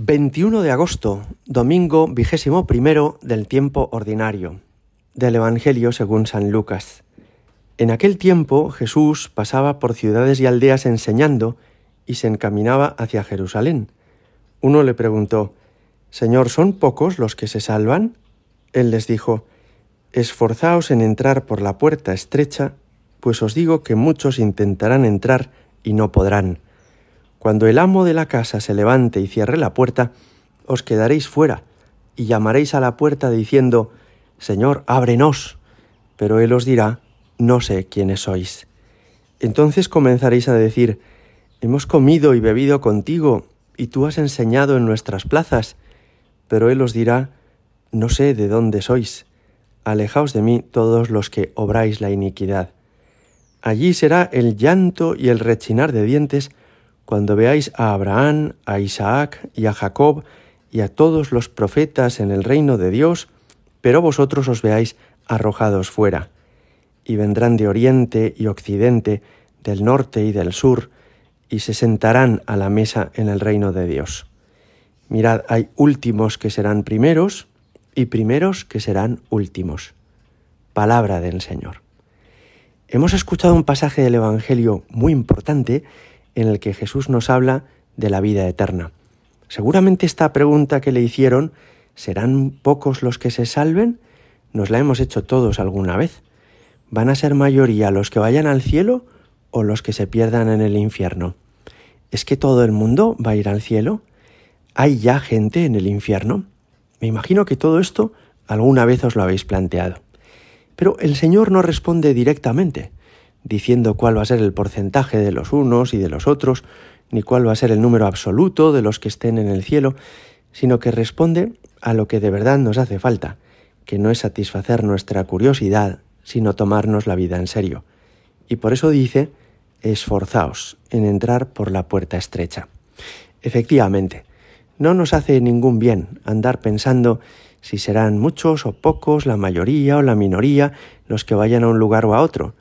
21 de agosto, domingo vigésimo primero del tiempo ordinario, del Evangelio según San Lucas. En aquel tiempo Jesús pasaba por ciudades y aldeas enseñando y se encaminaba hacia Jerusalén. Uno le preguntó, Señor, ¿son pocos los que se salvan? Él les dijo, Esforzaos en entrar por la puerta estrecha, pues os digo que muchos intentarán entrar y no podrán. Cuando el amo de la casa se levante y cierre la puerta, os quedaréis fuera y llamaréis a la puerta diciendo, Señor, ábrenos. Pero él os dirá, no sé quiénes sois. Entonces comenzaréis a decir, hemos comido y bebido contigo, y tú has enseñado en nuestras plazas. Pero él os dirá, no sé de dónde sois. Alejaos de mí todos los que obráis la iniquidad. Allí será el llanto y el rechinar de dientes, cuando veáis a Abraham, a Isaac y a Jacob y a todos los profetas en el reino de Dios, pero vosotros os veáis arrojados fuera. Y vendrán de oriente y occidente, del norte y del sur, y se sentarán a la mesa en el reino de Dios. Mirad, hay últimos que serán primeros y primeros que serán últimos. Palabra del Señor. Hemos escuchado un pasaje del Evangelio muy importante en el que Jesús nos habla de la vida eterna. Seguramente esta pregunta que le hicieron, ¿serán pocos los que se salven? Nos la hemos hecho todos alguna vez. ¿Van a ser mayoría los que vayan al cielo o los que se pierdan en el infierno? ¿Es que todo el mundo va a ir al cielo? ¿Hay ya gente en el infierno? Me imagino que todo esto alguna vez os lo habéis planteado. Pero el Señor no responde directamente diciendo cuál va a ser el porcentaje de los unos y de los otros, ni cuál va a ser el número absoluto de los que estén en el cielo, sino que responde a lo que de verdad nos hace falta, que no es satisfacer nuestra curiosidad, sino tomarnos la vida en serio. Y por eso dice, esforzaos en entrar por la puerta estrecha. Efectivamente, no nos hace ningún bien andar pensando si serán muchos o pocos, la mayoría o la minoría, los que vayan a un lugar o a otro,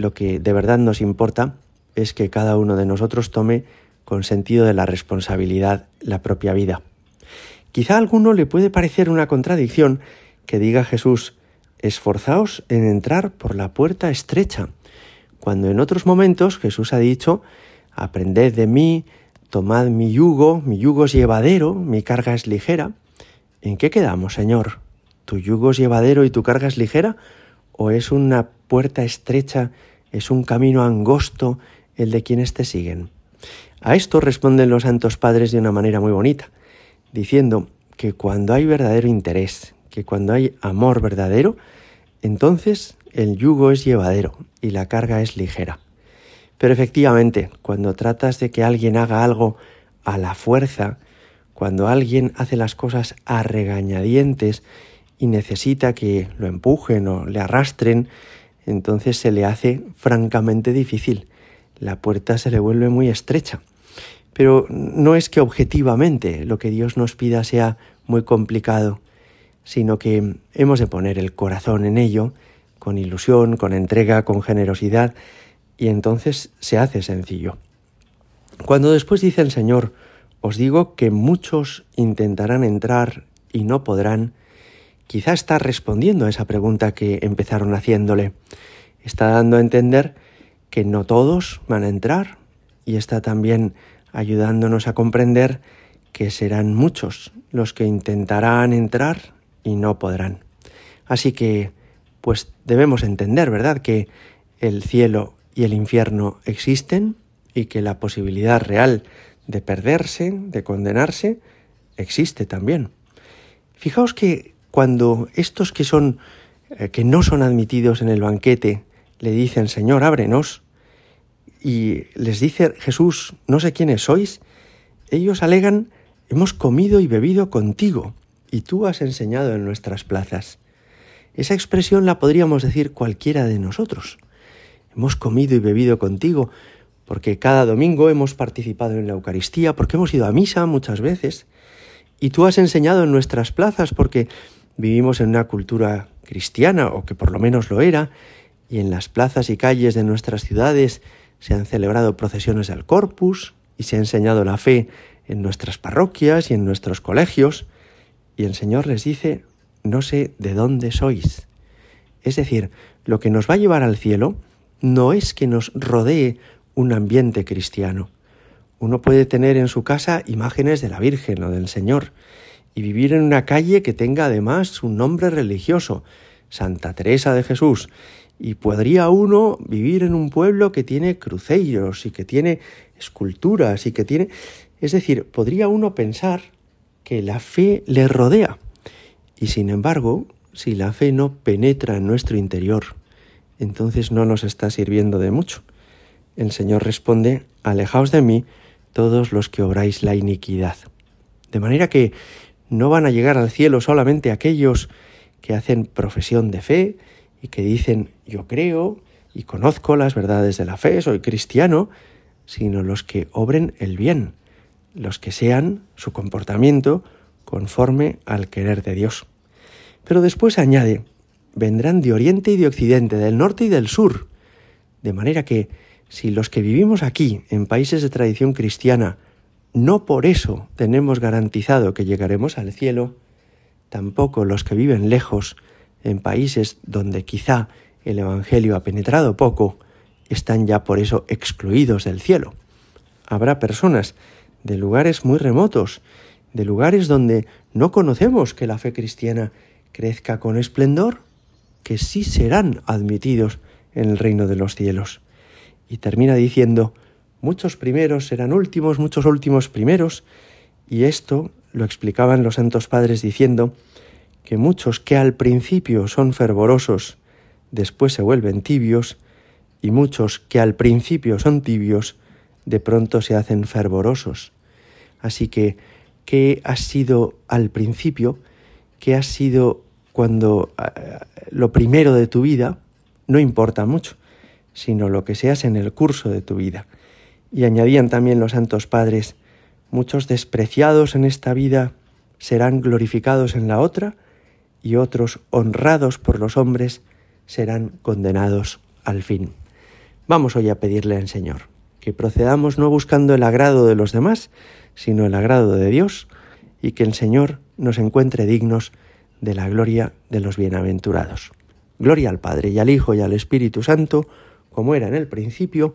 lo que de verdad nos importa es que cada uno de nosotros tome con sentido de la responsabilidad la propia vida. Quizá a alguno le puede parecer una contradicción que diga Jesús, esforzaos en entrar por la puerta estrecha, cuando en otros momentos Jesús ha dicho, aprended de mí, tomad mi yugo, mi yugo es llevadero, mi carga es ligera. ¿En qué quedamos, Señor? ¿Tu yugo es llevadero y tu carga es ligera? ¿O es una puerta estrecha es un camino angosto el de quienes te siguen. A esto responden los santos padres de una manera muy bonita, diciendo que cuando hay verdadero interés, que cuando hay amor verdadero, entonces el yugo es llevadero y la carga es ligera. Pero efectivamente, cuando tratas de que alguien haga algo a la fuerza, cuando alguien hace las cosas a regañadientes y necesita que lo empujen o le arrastren, entonces se le hace francamente difícil. La puerta se le vuelve muy estrecha. Pero no es que objetivamente lo que Dios nos pida sea muy complicado, sino que hemos de poner el corazón en ello, con ilusión, con entrega, con generosidad, y entonces se hace sencillo. Cuando después dice el Señor, os digo que muchos intentarán entrar y no podrán, quizá está respondiendo a esa pregunta que empezaron haciéndole. Está dando a entender que no todos van a entrar y está también ayudándonos a comprender que serán muchos los que intentarán entrar y no podrán. Así que, pues debemos entender, ¿verdad?, que el cielo y el infierno existen y que la posibilidad real de perderse, de condenarse, existe también. Fijaos que cuando estos que son eh, que no son admitidos en el banquete le dicen, Señor, ábrenos, y les dice Jesús, no sé quiénes sois, ellos alegan, hemos comido y bebido contigo, y tú has enseñado en nuestras plazas. Esa expresión la podríamos decir cualquiera de nosotros. Hemos comido y bebido contigo, porque cada domingo hemos participado en la Eucaristía, porque hemos ido a misa muchas veces, y tú has enseñado en nuestras plazas, porque vivimos en una cultura cristiana, o que por lo menos lo era, y en las plazas y calles de nuestras ciudades se han celebrado procesiones del Corpus y se ha enseñado la fe en nuestras parroquias y en nuestros colegios, y el Señor les dice, no sé de dónde sois. Es decir, lo que nos va a llevar al cielo no es que nos rodee un ambiente cristiano. Uno puede tener en su casa imágenes de la Virgen o del Señor y vivir en una calle que tenga además un nombre religioso, Santa Teresa de Jesús, y podría uno vivir en un pueblo que tiene cruceros y que tiene esculturas y que tiene... Es decir, podría uno pensar que la fe le rodea. Y sin embargo, si la fe no penetra en nuestro interior, entonces no nos está sirviendo de mucho. El Señor responde, alejaos de mí todos los que obráis la iniquidad. De manera que no van a llegar al cielo solamente aquellos que hacen profesión de fe y que dicen yo creo y conozco las verdades de la fe, soy cristiano, sino los que obren el bien, los que sean su comportamiento conforme al querer de Dios. Pero después añade, vendrán de oriente y de occidente, del norte y del sur, de manera que si los que vivimos aquí, en países de tradición cristiana, no por eso tenemos garantizado que llegaremos al cielo, tampoco los que viven lejos, en países donde quizá el Evangelio ha penetrado poco, están ya por eso excluidos del cielo. Habrá personas de lugares muy remotos, de lugares donde no conocemos que la fe cristiana crezca con esplendor, que sí serán admitidos en el reino de los cielos. Y termina diciendo, muchos primeros serán últimos, muchos últimos primeros, y esto lo explicaban los santos padres diciendo que muchos que al principio son fervorosos, después se vuelven tibios, y muchos que al principio son tibios, de pronto se hacen fervorosos. Así que, ¿qué ha sido al principio? ¿Qué ha sido cuando eh, lo primero de tu vida? No importa mucho, sino lo que seas en el curso de tu vida. Y añadían también los santos padres, muchos despreciados en esta vida serán glorificados en la otra, y otros honrados por los hombres serán condenados al fin. Vamos hoy a pedirle al Señor que procedamos no buscando el agrado de los demás, sino el agrado de Dios, y que el Señor nos encuentre dignos de la gloria de los bienaventurados. Gloria al Padre y al Hijo y al Espíritu Santo, como era en el principio,